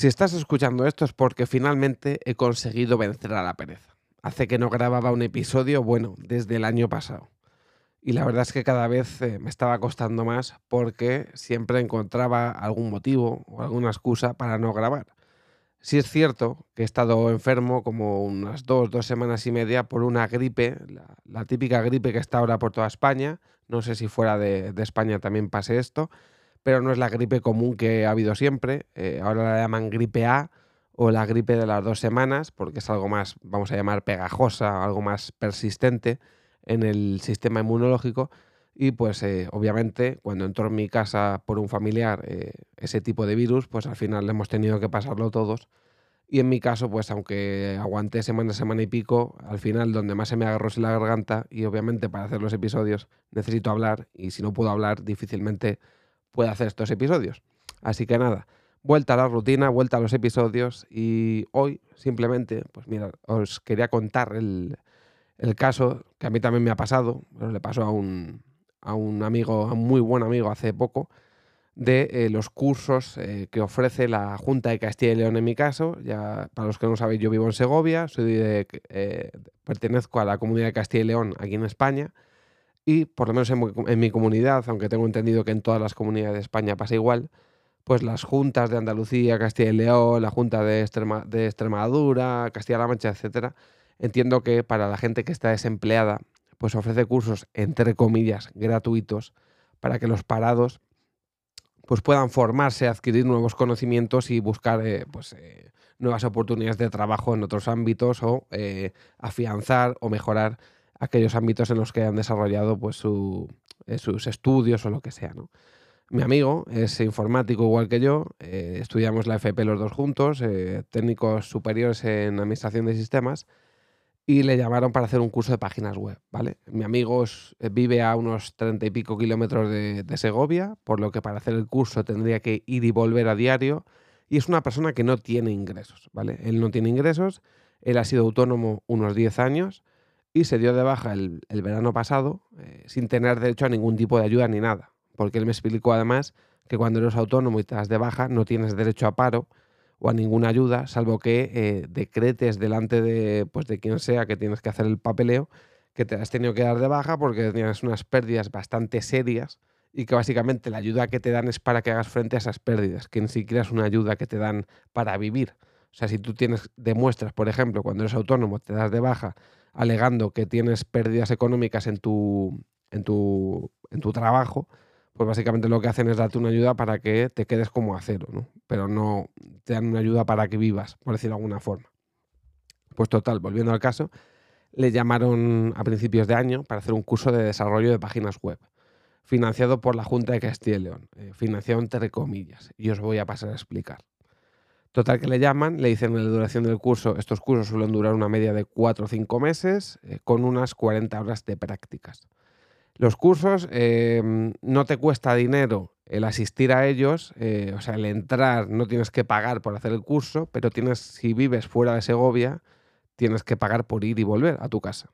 Si estás escuchando esto es porque finalmente he conseguido vencer a la pereza. Hace que no grababa un episodio, bueno, desde el año pasado. Y la verdad es que cada vez eh, me estaba costando más porque siempre encontraba algún motivo o alguna excusa para no grabar. Sí es cierto que he estado enfermo como unas dos, dos semanas y media por una gripe, la, típica gripe que está ahora por toda España. No sé si fuera de, España también pase esto, pero no es la gripe común que ha habido siempre. Eh, ahora la llaman gripe A o la gripe de las dos semanas, porque es algo más, vamos a llamar, pegajosa, algo más persistente en el sistema inmunológico. Y pues eh, obviamente cuando entró en mi casa por un familiar eh, ese tipo de virus, pues al final hemos tenido que pasarlo todos. Y en mi caso, pues aunque aguanté semana, semana y pico, al final donde más se me agarró es la garganta y obviamente para hacer los episodios necesito hablar y si no puedo hablar difícilmente puedo hacer estos episodios. Así que nada, vuelta a la rutina, vuelta a los episodios y hoy simplemente, pues mira, os quería contar el, el caso que a mí también me ha pasado, pero le pasó a un, a un amigo, a un muy buen amigo hace poco, de eh, los cursos eh, que ofrece la Junta de Castilla y León en mi caso. Ya, para los que no sabéis, yo vivo en Segovia, eh, pertenezco a la comunidad de Castilla y León aquí en España. Y por lo menos en, mi comunidad, aunque tengo entendido que en todas las comunidades de España pasa igual, pues las juntas de Andalucía, Castilla y León, la Junta de, Extremadura, Castilla-La Mancha, etcétera, entiendo que para la gente que está desempleada pues ofrece cursos, entre comillas, gratuitos para que los parados pues puedan formarse, adquirir nuevos conocimientos y buscar eh, pues, eh, nuevas oportunidades de trabajo en otros ámbitos o eh, afianzar o mejorar aquellos ámbitos en los que han desarrollado pues, sus estudios o lo que sea. Mi amigo es informático igual que yo, estudiamos la FP los dos juntos, técnicos superiores en administración de sistemas y le llamaron para hacer un curso de páginas web, ¿vale? Mi amigo eh, vive a unos treinta y pico kilómetros de, Segovia, por lo que para hacer el curso tendría que ir y volver a diario, y es una persona que no tiene ingresos, ¿vale? Él no tiene ingresos, él ha sido autónomo unos 10 años y se dio de baja el, verano pasado eh, sin tener derecho a ningún tipo de ayuda ni nada, porque él me explicó además que cuando eres autónomo y das de baja no tienes derecho a paro, o a ninguna ayuda, salvo que eh, decretes delante de, pues, de quien sea que tienes que hacer el papeleo, que te has tenido que dar de baja porque tienes unas pérdidas bastante serias y que básicamente la ayuda que te dan es para que hagas frente a esas pérdidas, que ni siquiera es una ayuda que te dan para vivir. O sea, si tú tienes, demuestras, por ejemplo, cuando eres autónomo, te das de baja alegando que tienes pérdidas económicas en tu, en tu, en tu trabajo, pues básicamente lo que hacen es darte una ayuda para que te quedes como a cero, ¿no? Pero no te dan una ayuda para que vivas, por decirlo de alguna forma. Pues total, volviendo al caso, le llamaron a principios de año para hacer un curso de desarrollo de páginas web, financiado por la Junta de Castilla y León, eh, financiado entre comillas, y os voy a pasar a explicar. Total que le llaman, le dicen la duración del curso, estos cursos suelen durar una media de 4 o 5 meses, eh, con unas 40 horas de prácticas. Los cursos em, no te cuesta dinero el asistir a ellos, eh, o sea, el entrar no tienes que pagar por hacer el curso, pero tienes, si vives fuera de Segovia, tienes que pagar por ir y volver a tu casa.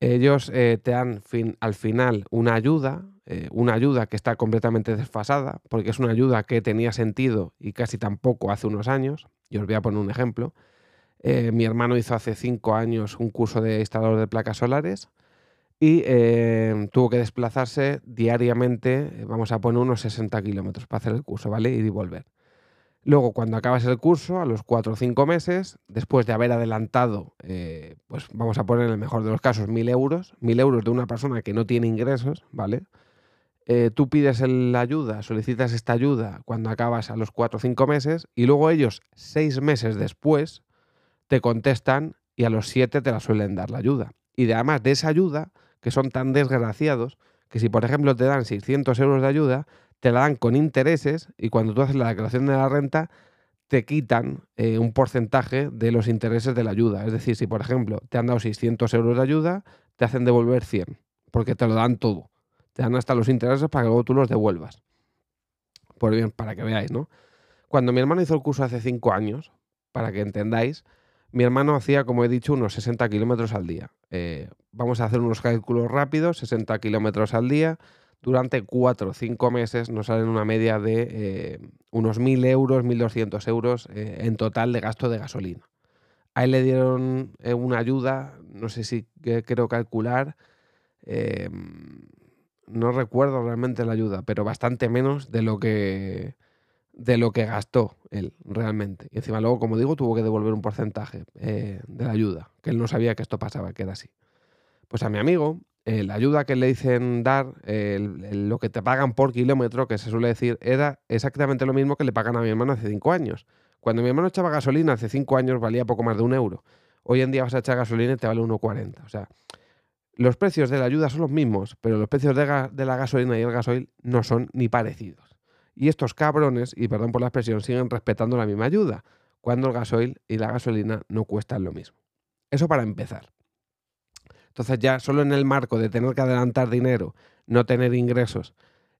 Ellos eh, te dan al final una ayuda, eh, una ayuda que está completamente desfasada, porque es una ayuda que tenía sentido y casi tampoco hace unos años. Y os voy a poner un ejemplo. mi hermano hizo hace cinco años un curso de instalador de placas solares y tuvo que desplazarse diariamente, eh, vamos a poner unos 60 kilómetros para hacer el curso, ¿vale? Y volver. Luego, cuando acabas el curso, a los 4 o 5 meses, después de haber adelantado, eh, pues vamos a poner en el mejor de los casos 1.000 euros, 1.000 euros de una persona que no tiene ingresos, ¿vale? Eh, tú pides la ayuda, solicitas esta ayuda cuando acabas a los 4 o 5 meses y luego ellos, 6 meses después, te contestan y a los 7 te la suelen dar la ayuda. Y además de esa ayuda, que son tan desgraciados que si, por ejemplo, te dan 600 euros de ayuda, te la dan con intereses y cuando tú haces la declaración de la renta, te quitan eh, un porcentaje de los intereses de la ayuda. Es decir, si, por ejemplo, te han dado 600 euros de ayuda, te hacen devolver 100, porque te lo dan todo. Te dan hasta los intereses para que luego tú los devuelvas. Por bien, para que veáis, ¿no? Cuando mi hermano hizo el curso hace 5 años, para que entendáis, mi hermano hacía, como he dicho, unos 60 kilómetros al día. Eh, vamos a hacer unos cálculos rápidos, 60 kilómetros al día, durante cuatro o cinco meses nos salen una media de eh, unos 1.000 euros, 1.200 euros eh, en total de gasto de gasolina. A él le dieron eh, una ayuda, no sé si creo calcular, em, no recuerdo realmente la ayuda, pero bastante menos de lo que de lo que gastó él realmente. Y encima luego, como digo, tuvo que devolver un porcentaje de la ayuda, que él no sabía que esto pasaba, que era así. Pues a mi amigo eh, la ayuda que le dicen dar, lo que te pagan por kilómetro, que se suele decir, era exactamente lo mismo que le pagan a mi hermano hace cinco años. Cuando mi hermano echaba gasolina hace cinco años valía poco más de un euro. Hoy en día vas a echar gasolina y te vale 1,40. O sea, los precios de la ayuda son los mismos, pero los precios de, de la gasolina y el gasoil no son ni parecidos. Y estos cabrones, y perdón por la expresión, siguen respetando la misma ayuda, cuando el gasoil y la gasolina no cuestan lo mismo. Eso para empezar. Entonces ya solo en el marco de tener que adelantar dinero, no tener ingresos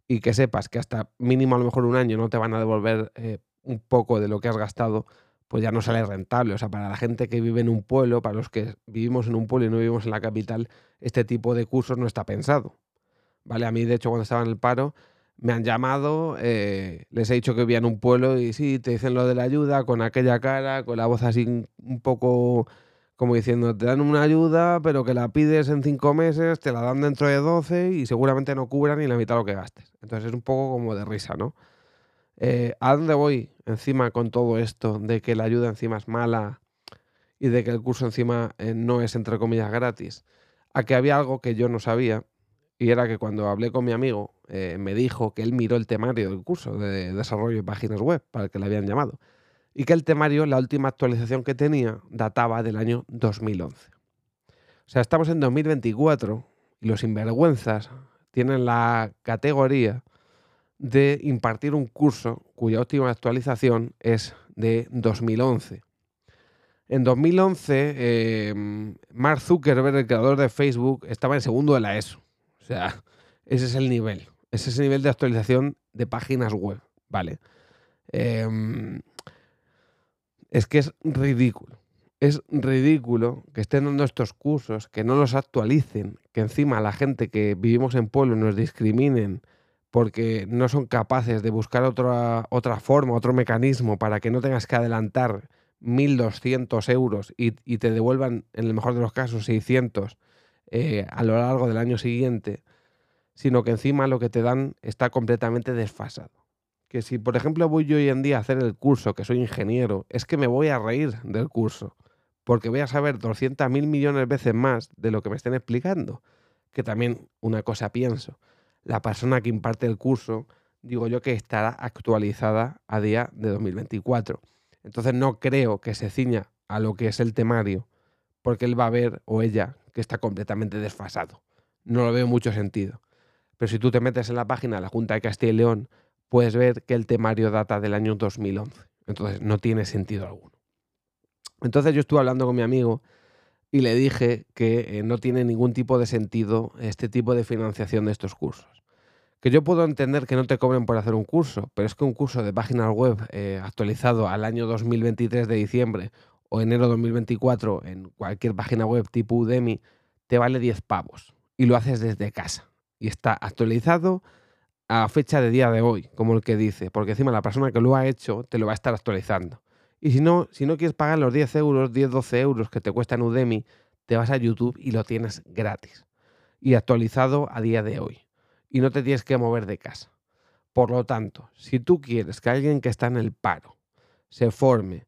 y que sepas que hasta mínimo a lo mejor un año no te van a devolver eh, un poco de lo que has gastado, pues ya no sale rentable. O sea, para la gente que vive en un pueblo, para los que vivimos en un pueblo y no vivimos en la capital, este tipo de cursos no está pensado. ¿Vale? A mí, de hecho, cuando estaba en el paro, me han llamado, eh, les he dicho que vivía en un pueblo y sí, te dicen lo de la ayuda con aquella cara, con la voz así un poco como diciendo, te dan una ayuda, pero que la pides en cinco meses, te la dan dentro de 12 y seguramente no cubra ni la mitad de lo que gastes. Entonces es un poco como de risa, ¿no? Eh, ¿A dónde voy encima con todo esto de que la ayuda encima es mala y de que el curso encima eh, no es entre comillas gratis? A que había algo que yo no sabía y era que cuando hablé con mi amigo eh, me dijo que él miró el temario del curso de desarrollo de páginas web para el que le habían llamado y que el temario, la última actualización que tenía, databa del año 2011. O sea, estamos en 2024 y los sinvergüenzas tienen la categoría de impartir un curso cuya última actualización es de 2011. En 2011, eh, Mark Zuckerberg, el creador de Facebook, estaba en segundo de la ESO. O sea, ese es el nivel. Ese es el nivel de actualización de páginas web. Vale. Em, es que es ridículo. Es ridículo que estén dando estos cursos, que no los actualicen, que encima la gente que vivimos en pueblo nos discriminen porque no son capaces de buscar otra, otra forma, otro mecanismo para que no tengas que adelantar 1.200 euros y, te devuelvan, en el mejor de los casos, 600 eh, a lo largo del año siguiente, sino que encima lo que te dan está completamente desfasado que si, por ejemplo, voy yo hoy en día a hacer el curso, que soy ingeniero, es que me voy a reír del curso, porque voy a saber 200 mil millones de veces más de lo que me estén explicando. Que también una cosa pienso, la persona que imparte el curso, digo yo que estará actualizada a día de 2024. Entonces no creo que se ciña a lo que es el temario, porque él va a ver o ella que está completamente desfasado. No lo veo mucho sentido. Pero si tú te metes en la página de la Junta de Castilla y León, puedes ver que el temario data del año 2011. Entonces no tiene sentido alguno. Entonces yo estuve hablando con mi amigo y le dije que eh, no tiene ningún tipo de sentido este tipo de financiación de estos cursos. Que yo puedo entender que no te cobren por hacer un curso, pero es que un curso de páginas web eh, actualizado al año 2023 de diciembre o enero 2024 en cualquier página web tipo Udemy te vale 10 pavos y lo haces desde casa y está actualizado a fecha de día de hoy, como el que dice, porque encima la persona que lo ha hecho te lo va a estar actualizando. Y si no, si no quieres pagar los 10 euros, 10, 12 euros que te cuesta en Udemy, te vas a YouTube y lo tienes gratis. Y actualizado a día de hoy. Y no te tienes que mover de casa. Por lo tanto, si tú quieres que alguien que está en el paro se forme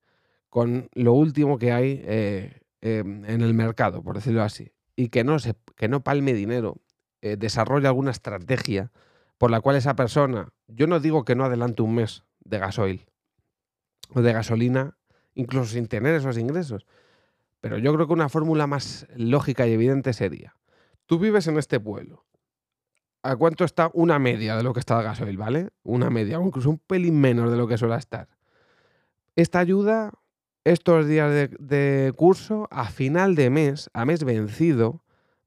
con lo último que hay eh, em, en el mercado, por decirlo así, y que no, se, que no palme dinero, eh, desarrolle alguna estrategia, por la cual esa persona, yo no digo que no adelante un mes de gasoil o de gasolina, incluso sin tener esos ingresos, pero yo creo que una fórmula más lógica y evidente sería, tú vives en este pueblo, ¿a cuánto está una media de lo que está el gasoil, ¿vale? Una media, o incluso un pelín menos de lo que suele estar. Esta ayuda, estos días de, de curso, a final de mes, a mes vencido,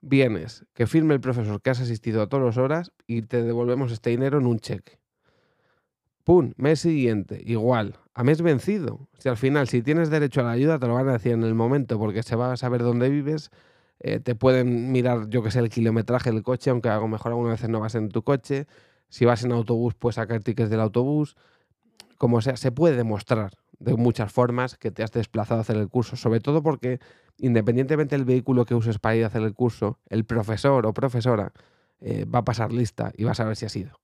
vienes, que firme el profesor que has asistido a todas las horas y te devolvemos este dinero en un cheque. ¡Pum! Mes siguiente, igual, a mes vencido. Si al final, si tienes derecho a la ayuda, te lo van a decir en el momento porque se va a saber dónde vives, eh, te pueden mirar, yo que sé, el kilometraje del coche, aunque a lo mejor algunas veces no vas en tu coche. Si vas en autobús, puedes sacar tickets del autobús. Como sea, se puede demostrar de muchas formas que te has desplazado a hacer el curso, sobre todo porque independientemente del vehículo que uses para ir a hacer el curso, el profesor o profesora eh, va a pasar lista y va a saber si has ido,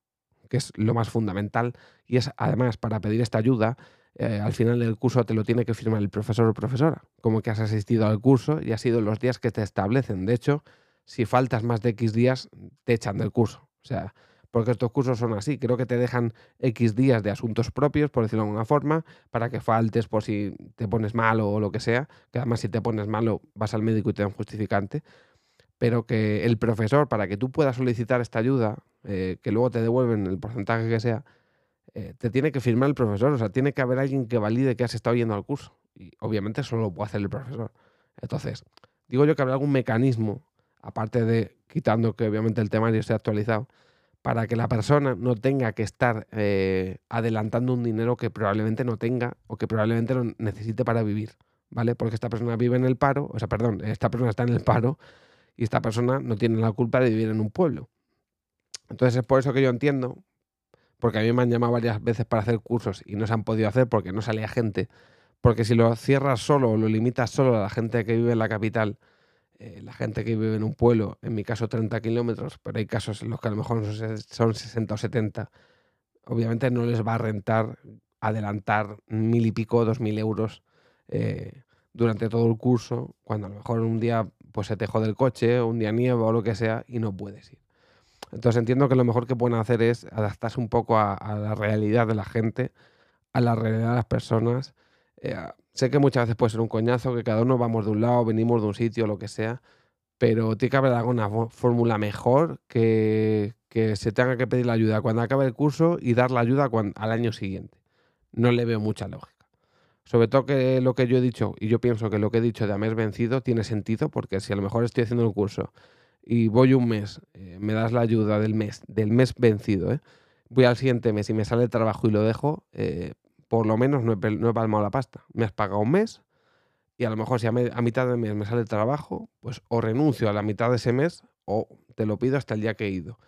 que es lo más fundamental. Y es además para pedir esta ayuda, eh, al final del curso te lo tiene que firmar el profesor o profesora, como que has asistido al curso y ha sido los días que te establecen. De hecho, si faltas más de X días, te echan del curso. O sea, porque estos cursos son así, creo que te dejan X días de asuntos propios, por decirlo de alguna forma, para que faltes por si te pones malo o lo que sea, que además si te pones malo vas al médico y te dan justificante, pero que el profesor, para que tú puedas solicitar esta ayuda, eh, que luego te devuelven el porcentaje que sea, eh, te tiene que firmar el profesor, o sea, tiene que haber alguien que valide que has estado yendo al curso. Y obviamente solo lo puede hacer el profesor. Entonces, digo yo que habrá algún mecanismo, aparte de quitando que obviamente el temario esté actualizado, para que la persona no tenga que estar eh, adelantando un dinero que probablemente no tenga o que probablemente lo necesite para vivir, ¿vale? Porque esta persona vive en el paro, o sea, perdón, esta persona está en el paro y esta persona no tiene la culpa de vivir en un pueblo. Entonces es por eso que yo entiendo porque a mí me han llamado varias veces para hacer cursos y no se han podido hacer porque no salía gente. Porque si lo cierras solo o lo limitas solo a la gente que vive en la capital, eh, la gente que vive en un pueblo, en mi caso 30 kilómetros, pero hay casos en los que a lo mejor son 60 o 70, obviamente no les va a rentar adelantar mil y pico, dos mil euros eh, durante todo el curso, cuando a lo mejor un día pues se te jode el coche, un día nieva o lo que sea, y no puedes ir. Entonces entiendo que lo mejor que pueden hacer es adaptarse un poco a, la realidad de la gente, a la realidad de las personas. Eh, sé que muchas veces puede ser un coñazo, que cada uno vamos de un lado, venimos de un sitio, lo que sea, pero tiene que haber alguna fórmula mejor que, que, se tenga que pedir la ayuda cuando acabe el curso y dar la ayuda al año siguiente. No le veo mucha lógica. Sobre todo que lo que yo he dicho, y yo pienso que lo que he dicho de mes vencido tiene sentido, porque si a lo mejor estoy haciendo el curso y voy un mes, eh, me das la ayuda del mes, del mes vencido, ¿eh? voy al siguiente mes y me sale el trabajo y lo dejo, por lo menos no he, no palmado la pasta. Me has pagado un mes y a lo mejor si a, mitad del mes me sale el trabajo, pues o renuncio a la mitad de ese mes o te lo pido hasta el día que he ido.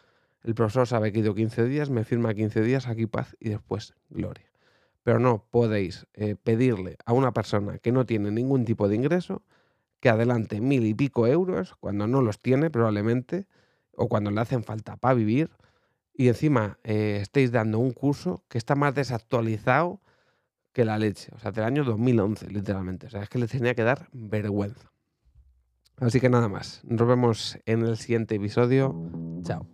El profesor sabe que he ido 15 días, me firma 15 días, aquí paz y después gloria. Pero no podéis pedirle a una persona que no tiene ningún tipo de ingreso que adelante mil y pico euros cuando no los tiene probablemente o cuando le hacen falta para vivir y encima eh, estéis dando un curso que está más desactualizado que la leche, o sea, del año 2011 literalmente, o sea, es que le tenía que dar vergüenza. Así que nada más, nos vemos en el siguiente episodio, chao.